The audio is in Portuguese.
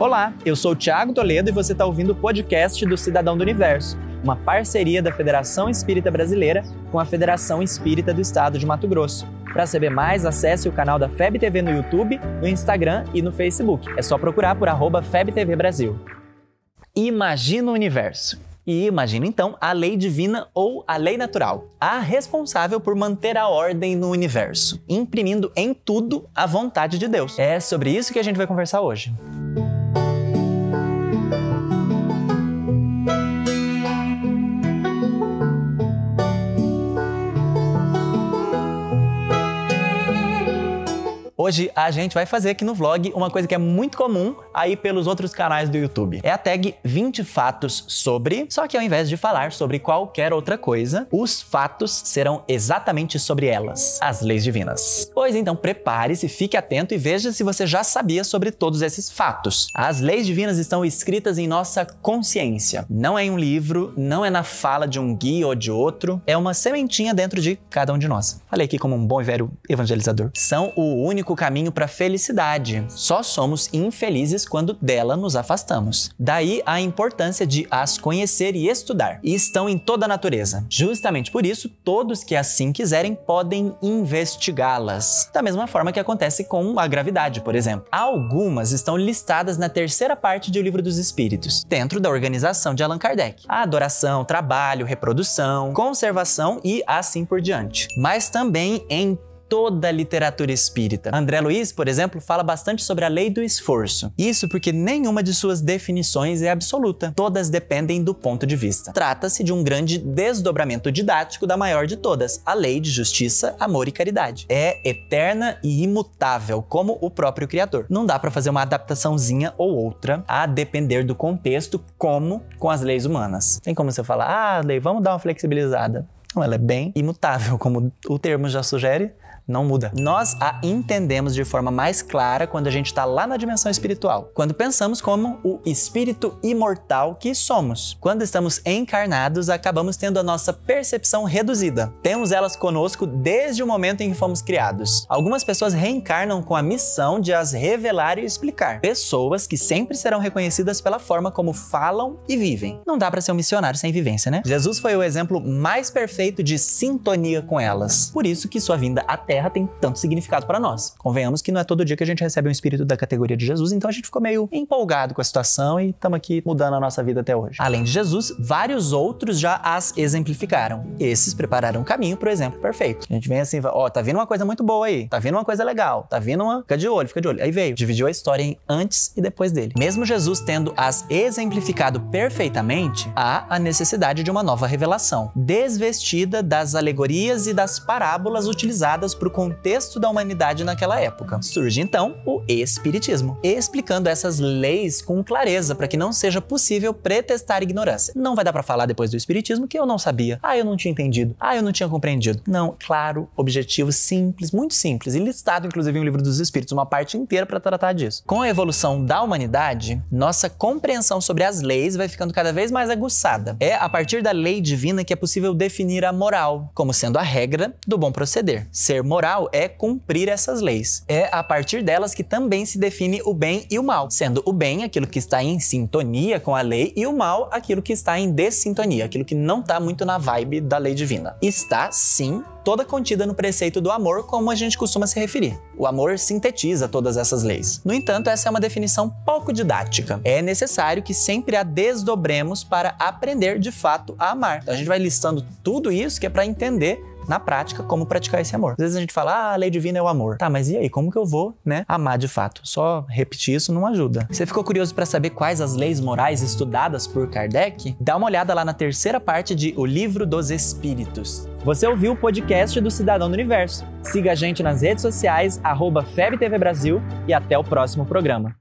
Olá, eu sou o Thiago Toledo e você está ouvindo o podcast do Cidadão do Universo, uma parceria da Federação Espírita Brasileira com a Federação Espírita do Estado de Mato Grosso. Para saber mais, acesse o canal da FEB TV no YouTube, no Instagram e no Facebook. É só procurar por arroba FebTV Brasil. Imagina o universo. E imagina então a lei divina ou a lei natural, a responsável por manter a ordem no universo, imprimindo em tudo a vontade de Deus. É sobre isso que a gente vai conversar hoje. Hoje a gente vai fazer aqui no vlog uma coisa que é muito comum aí pelos outros canais do YouTube. É a tag 20 fatos sobre, só que ao invés de falar sobre qualquer outra coisa, os fatos serão exatamente sobre elas, as leis divinas. Pois então, prepare-se, fique atento e veja se você já sabia sobre todos esses fatos. As leis divinas estão escritas em nossa consciência. Não é em um livro, não é na fala de um guia ou de outro, é uma sementinha dentro de cada um de nós. Falei aqui como um bom e velho evangelizador. São o único caminho para a felicidade. Só somos infelizes quando dela nos afastamos. Daí a importância de as conhecer e estudar. E estão em toda a natureza. Justamente por isso, todos que assim quiserem podem investigá-las. Da mesma forma que acontece com a gravidade, por exemplo. Algumas estão listadas na terceira parte de O Livro dos Espíritos, dentro da organização de Allan Kardec. A adoração, trabalho, reprodução, conservação e assim por diante. Mas também em toda a literatura espírita. André Luiz, por exemplo, fala bastante sobre a lei do esforço. Isso porque nenhuma de suas definições é absoluta, todas dependem do ponto de vista. Trata-se de um grande desdobramento didático da maior de todas, a lei de justiça, amor e caridade. É eterna e imutável, como o próprio Criador. Não dá para fazer uma adaptaçãozinha ou outra, a depender do contexto, como com as leis humanas. Tem como você falar, ah, lei, vamos dar uma flexibilizada. Não, ela é bem imutável, como o termo já sugere não muda. Nós a entendemos de forma mais clara quando a gente está lá na dimensão espiritual, quando pensamos como o espírito imortal que somos. Quando estamos encarnados, acabamos tendo a nossa percepção reduzida. Temos elas conosco desde o momento em que fomos criados. Algumas pessoas reencarnam com a missão de as revelar e explicar. Pessoas que sempre serão reconhecidas pela forma como falam e vivem. Não dá para ser um missionário sem vivência, né? Jesus foi o exemplo mais perfeito de sintonia com elas. Por isso que sua vinda até Terra tem tanto significado para nós. Convenhamos que não é todo dia que a gente recebe um espírito da categoria de Jesus, então a gente ficou meio empolgado com a situação e estamos aqui mudando a nossa vida até hoje. Além de Jesus, vários outros já as exemplificaram. Esses prepararam o caminho para o exemplo perfeito. A gente vem assim, ó, oh, tá vindo uma coisa muito boa aí, tá vindo uma coisa legal, tá vindo uma. Fica de olho, fica de olho. Aí veio, dividiu a história em antes e depois dele. Mesmo Jesus tendo as exemplificado perfeitamente, há a necessidade de uma nova revelação, desvestida das alegorias e das parábolas utilizadas por para o contexto da humanidade naquela época. Surge então o Espiritismo, explicando essas leis com clareza para que não seja possível pretestar ignorância. Não vai dar para falar depois do Espiritismo que eu não sabia, ah, eu não tinha entendido, ah, eu não tinha compreendido. Não, claro, objetivo simples, muito simples, e listado inclusive em um livro dos Espíritos, uma parte inteira para tratar disso. Com a evolução da humanidade, nossa compreensão sobre as leis vai ficando cada vez mais aguçada. É a partir da lei divina que é possível definir a moral como sendo a regra do bom proceder. Ser moral é cumprir essas leis. É a partir delas que também se define o bem e o mal, sendo o bem aquilo que está em sintonia com a lei e o mal aquilo que está em dessintonia, aquilo que não está muito na vibe da lei divina. Está, sim, toda contida no preceito do amor, como a gente costuma se referir. O amor sintetiza todas essas leis. No entanto, essa é uma definição pouco didática. É necessário que sempre a desdobremos para aprender de fato a amar. Então a gente vai listando tudo isso que é para entender na prática como praticar esse amor. Às vezes a gente fala, ah, a lei divina é o amor. Tá, mas e aí, como que eu vou, né, amar de fato? Só repetir isso não ajuda. Você ficou curioso para saber quais as leis morais estudadas por Kardec? Dá uma olhada lá na terceira parte de O Livro dos Espíritos. Você ouviu o podcast do Cidadão do Universo. Siga a gente nas redes sociais, arroba FebTV Brasil e até o próximo programa.